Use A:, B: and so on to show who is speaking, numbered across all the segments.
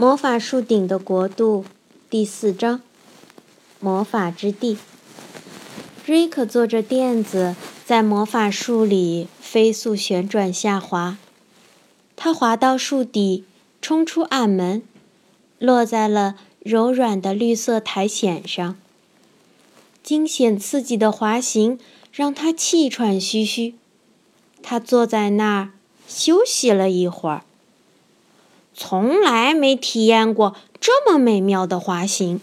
A: 魔法树顶的国度第四章：魔法之地。瑞克坐着垫子在魔法树里飞速旋转下滑，他滑到树底，冲出暗门，落在了柔软的绿色苔藓上。惊险刺激的滑行让他气喘吁吁，他坐在那儿休息了一会儿。从来没体验过这么美妙的滑行，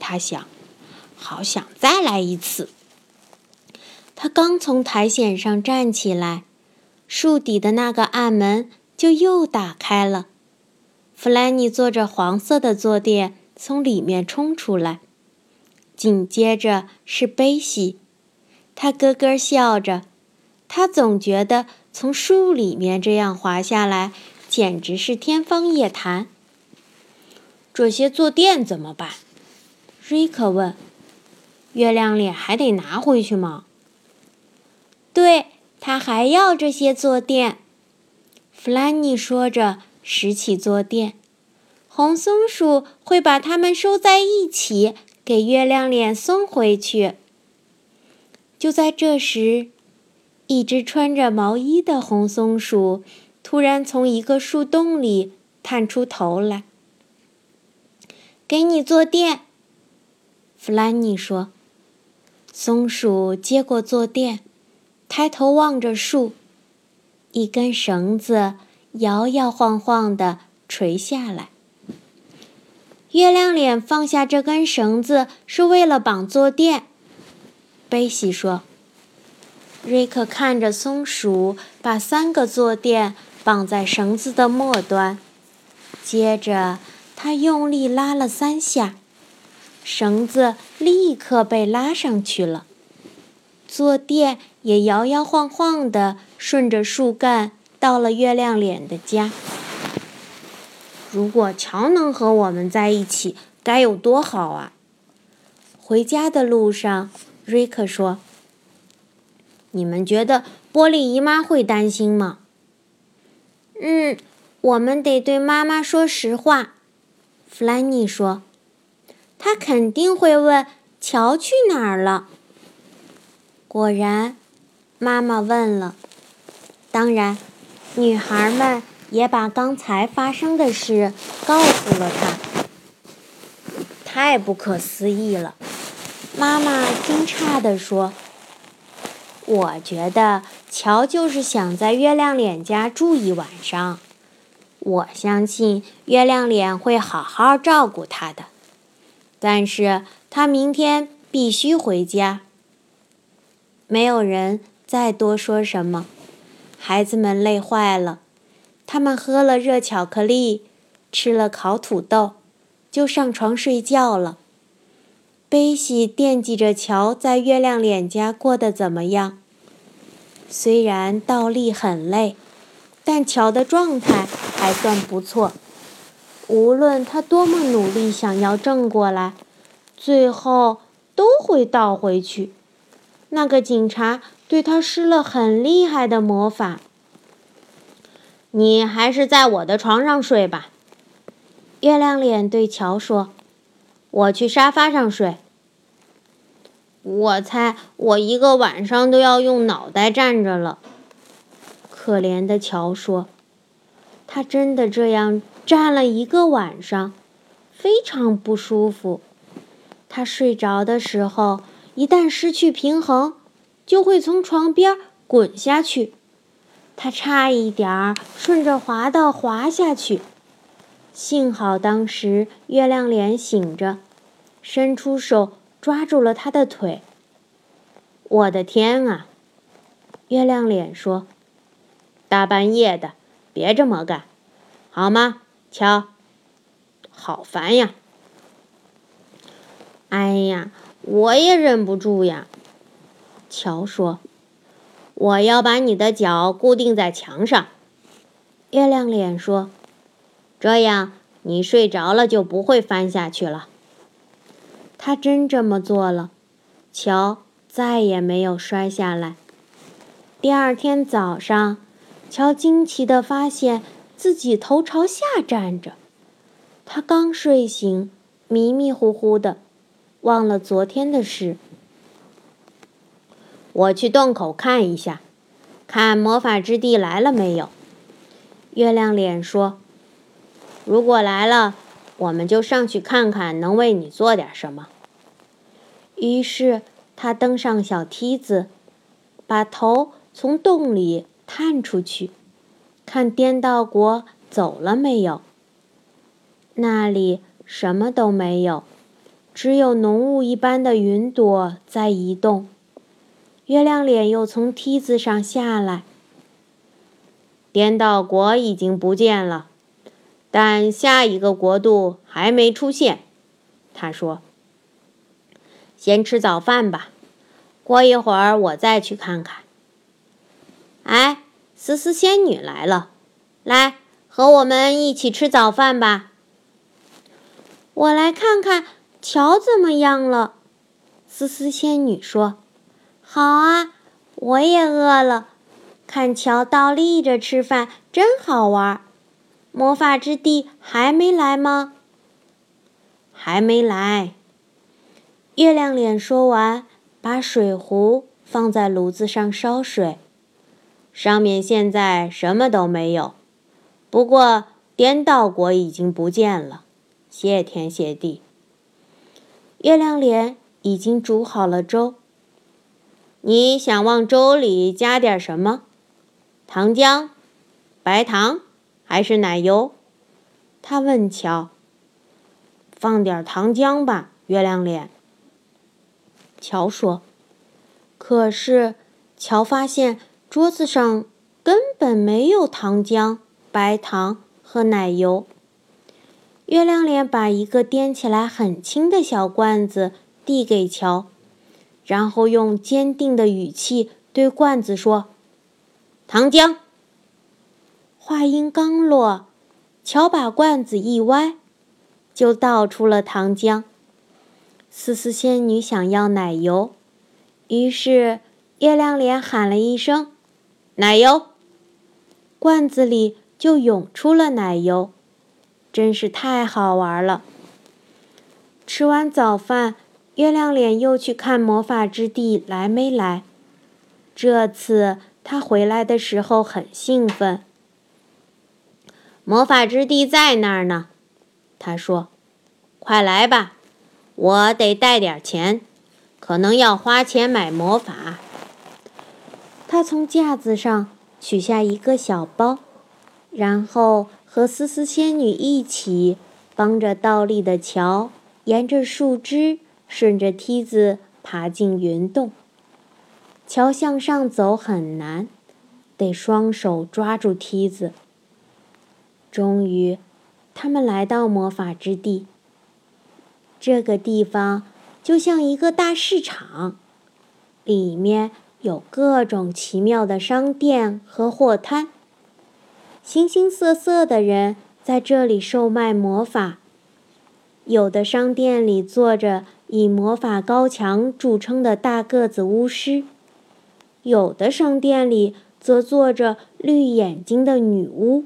A: 他想，好想再来一次。他刚从苔藓上站起来，树底的那个暗门就又打开了。弗兰尼坐着黄色的坐垫从里面冲出来，紧接着是贝西，他咯咯笑着，他总觉得从树里面这样滑下来。简直是天方夜谭。这些坐垫怎么办？瑞克问。月亮脸还得拿回去吗？对他还要这些坐垫。弗兰妮说着，拾起坐垫。红松鼠会把它们收在一起，给月亮脸送回去。就在这时，一只穿着毛衣的红松鼠。突然从一个树洞里探出头来，给你坐垫。弗兰妮说：“松鼠接过坐垫，抬头望着树，一根绳子摇摇晃晃地垂下来。月亮脸放下这根绳子是为了绑坐垫。”贝西说。瑞克看着松鼠把三个坐垫。绑在绳子的末端，接着他用力拉了三下，绳子立刻被拉上去了。坐垫也摇摇晃晃地顺着树干到了月亮脸的家。如果乔能和我们在一起，该有多好啊！回家的路上，瑞克说：“你们觉得波利姨妈会担心吗？”嗯，我们得对妈妈说实话，弗兰妮说。她肯定会问：“乔去哪儿了？”果然，妈妈问了。当然，女孩们也把刚才发生的事告诉了她。太不可思议了，妈妈惊诧地说。我觉得乔就是想在月亮脸家住一晚上。我相信月亮脸会好好照顾他的，但是他明天必须回家。没有人再多说什么，孩子们累坏了，他们喝了热巧克力，吃了烤土豆，就上床睡觉了。贝西惦记着乔在月亮脸家过得怎么样。虽然倒立很累，但乔的状态还算不错。无论他多么努力想要正过来，最后都会倒回去。那个警察对他施了很厉害的魔法。你还是在我的床上睡吧。月亮脸对乔说：“我去沙发上睡。”我猜我一个晚上都要用脑袋站着了。可怜的乔说：“他真的这样站了一个晚上，非常不舒服。他睡着的时候，一旦失去平衡，就会从床边滚下去。他差一点儿顺着滑道滑下去，幸好当时月亮脸醒着，伸出手。”抓住了他的腿。我的天啊！月亮脸说：“大半夜的，别这么干，好吗？”瞧，好烦呀！哎呀，我也忍不住呀。乔说：“我要把你的脚固定在墙上。”月亮脸说：“这样你睡着了就不会翻下去了。”他真这么做了，乔再也没有摔下来。第二天早上，乔惊奇地发现自己头朝下站着，他刚睡醒，迷迷糊糊的，忘了昨天的事。
B: 我去洞口看一下，看魔法之地来了没有。
A: 月亮脸说：“
B: 如果来了，我们就上去看看，能为你做点什么。”
A: 于是他登上小梯子，把头从洞里探出去，看颠倒国走了没有。那里什么都没有，只有浓雾一般的云朵在移动。月亮脸又从梯子上下来。
B: 颠倒国已经不见了，但下一个国度还没出现。他说：“先吃早饭吧，过一会儿我再去看看。”哎，思思仙女来了，来和我们一起吃早饭吧。
A: 我来看看桥怎么样了。思思仙女说。好啊，我也饿了。看乔倒立着吃饭，真好玩。魔法之地还没来吗？
B: 还没来。
A: 月亮脸说完，把水壶放在炉子上烧水。
B: 上面现在什么都没有，不过颠倒国已经不见了。谢天谢地。
A: 月亮脸已经煮好了粥。
B: 你想往粥里加点什么？糖浆、白糖还是奶油？
A: 他问乔。
B: 放点糖浆吧，月亮脸。
A: 乔说。可是乔发现桌子上根本没有糖浆、白糖和奶油。月亮脸把一个掂起来很轻的小罐子递给乔。然后用坚定的语气对罐子说：“
B: 糖浆。”
A: 话音刚落，乔把罐子一歪，就倒出了糖浆。思思仙女想要奶油，于是月亮脸喊了一声：“
B: 奶油！”
A: 罐子里就涌出了奶油，真是太好玩了。吃完早饭。月亮脸又去看魔法之地来没来？这次他回来的时候很兴奋。
B: 魔法之地在那儿呢，他说：“快来吧，我得带点钱，可能要花钱买魔法。”
A: 他从架子上取下一个小包，然后和思思仙女一起帮着倒立的桥，沿着树枝。顺着梯子爬进云洞。桥向上走很难，得双手抓住梯子。终于，他们来到魔法之地。这个地方就像一个大市场，里面有各种奇妙的商店和货摊。形形色色的人在这里售卖魔法。有的商店里坐着。以魔法高强著称的大个子巫师，有的商店里则坐着绿眼睛的女巫，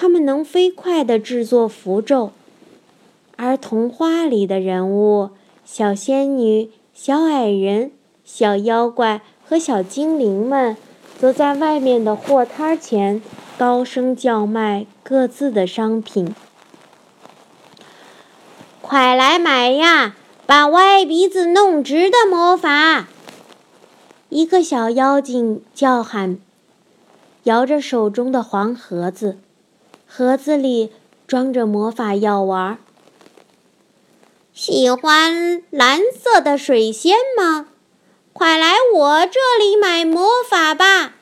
A: 他们能飞快地制作符咒；而童话里的人物——小仙女、小矮人、小妖怪和小精灵们，则在外面的货摊前高声叫卖各自的商品。
B: 快来买呀！把歪鼻子弄直的魔法！
A: 一个小妖精叫喊，摇着手中的黄盒子，盒子里装着魔法药丸。
B: 喜欢蓝色的水仙吗？快来我这里买魔法吧！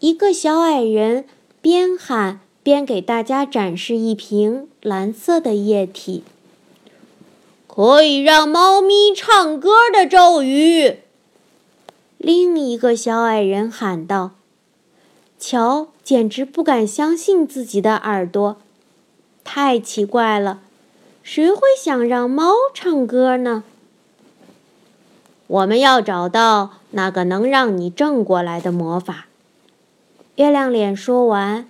A: 一个小矮人边喊边给大家展示一瓶蓝色的液体。
B: 可以让猫咪唱歌的咒语。
A: 另一个小矮人喊道：“乔简直不敢相信自己的耳朵，太奇怪了！谁会想让猫唱歌呢？”
B: 我们要找到那个能让你正过来的魔法。
A: 月亮脸说完，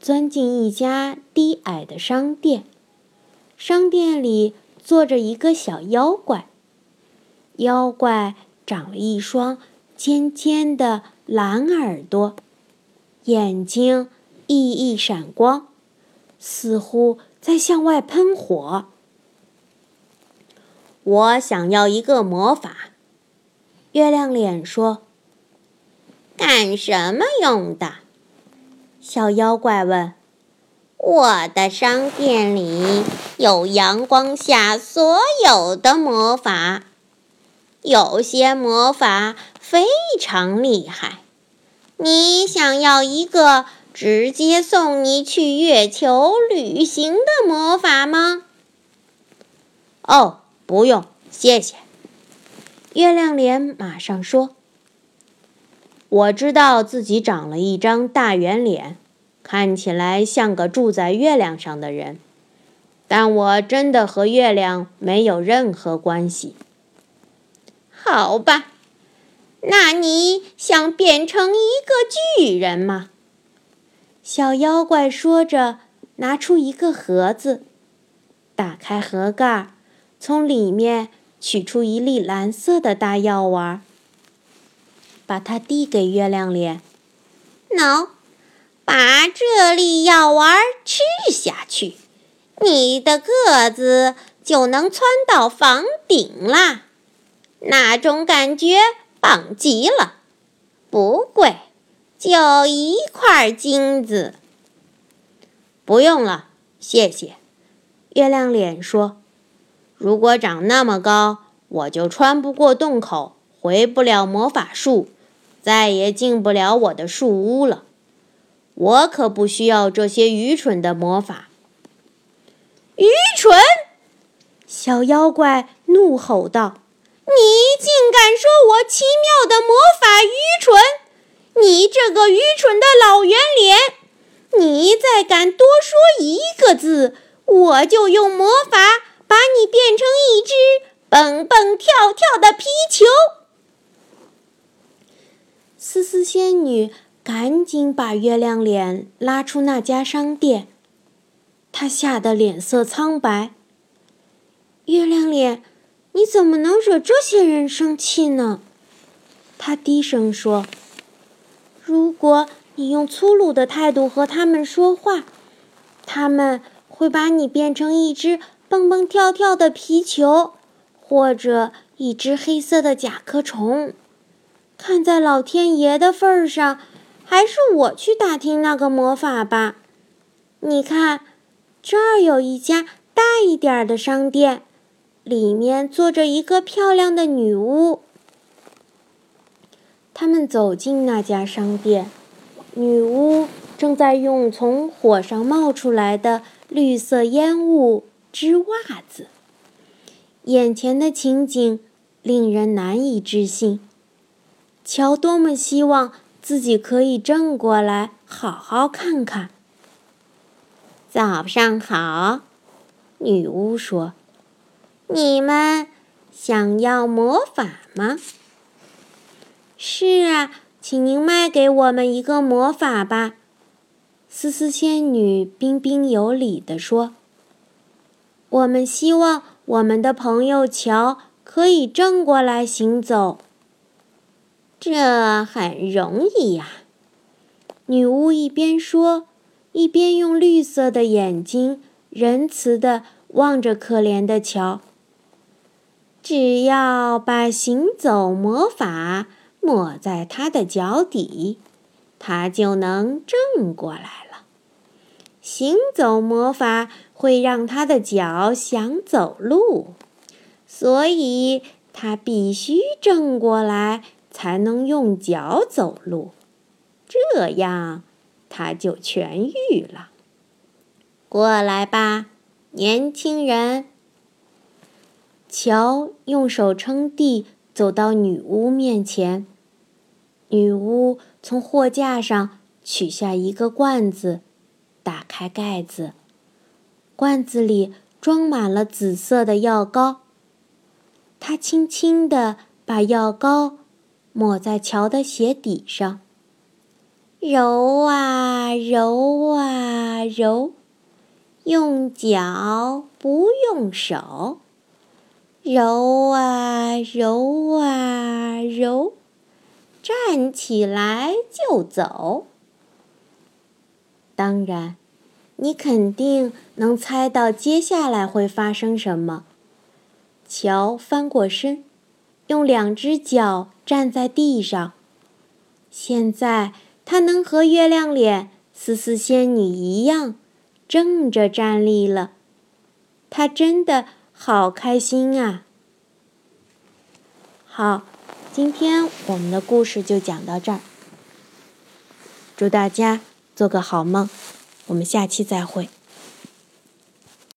A: 钻进一家低矮的商店。商店里坐着一个小妖怪。妖怪长了一双尖尖的蓝耳朵，眼睛熠熠闪光，似乎在向外喷火。
B: 我想要一个魔法。
A: 月亮脸说：“
B: 干什么用的？”
A: 小妖怪问。
B: “我的商店里有阳光下所有的魔法，有些魔法非常厉害。你想要一个直接送你去月球旅行的魔法吗？”“
A: 哦，不用，谢谢。”月亮脸马上说：“我知道自己长了一张大圆脸，看起来像个住在月亮上的人，但我真的和月亮没有任何关系。”
B: 好吧，那你想变成一个巨人吗？”
A: 小妖怪说着，拿出一个盒子，打开盒盖，从里面。取出一粒蓝色的大药丸，把它递给月亮脸。
B: 喏，把这粒药丸吃下去，你的个子就能窜到房顶啦！那种感觉棒极了，不贵，就一块金子。
A: 不用了，谢谢。月亮脸说。如果长那么高，我就穿不过洞口，回不了魔法树，再也进不了我的树屋了。我可不需要这些愚蠢的魔法。
B: 愚蠢！
A: 小妖怪怒吼道：“
B: 你竟敢说我奇妙的魔法愚蠢！你这个愚蠢的老圆脸！你再敢多说一个字，我就用魔法。”把你变成一只蹦蹦跳跳的皮球！
A: 思思仙女赶紧把月亮脸拉出那家商店，她吓得脸色苍白。月亮脸，你怎么能惹这些人生气呢？他低声说：“如果你用粗鲁的态度和他们说话，他们会把你变成一只……”蹦蹦跳跳的皮球，或者一只黑色的甲壳虫。看在老天爷的份上，还是我去打听那个魔法吧。你看，这儿有一家大一点的商店，里面坐着一个漂亮的女巫。他们走进那家商店，女巫正在用从火上冒出来的绿色烟雾。织袜子，眼前的情景令人难以置信。乔多么希望自己可以正过来好好看看。
B: 早上好，女巫说：“你们想要魔法吗？”“
A: 是啊，请您卖给我们一个魔法吧。”思思仙女彬彬有礼地说。我们希望我们的朋友乔可以正过来行走。
B: 这很容易呀。
A: 女巫一边说，一边用绿色的眼睛仁慈地望着可怜的乔。只要把行走魔法抹在他的脚底，他就能正过来了。行走魔法。会让他的脚想走路，所以他必须正过来才能用脚走路，这样他就痊愈了。过来吧，年轻人。乔用手撑地，走到女巫面前。女巫从货架上取下一个罐子，打开盖子。罐子里装满了紫色的药膏。他轻轻地把药膏抹在乔的鞋底上，揉啊揉。啊揉，用脚不用手，揉啊揉啊揉，站起来就走。当然，你肯定能猜到接下来会发生什么。乔翻过身，用两只脚站在地上。现在他能和月亮脸丝丝仙女一样正着站立了。他真的好开心啊！好，今天我们的故事就讲到这儿。祝大家！做个好梦，我们下期再会。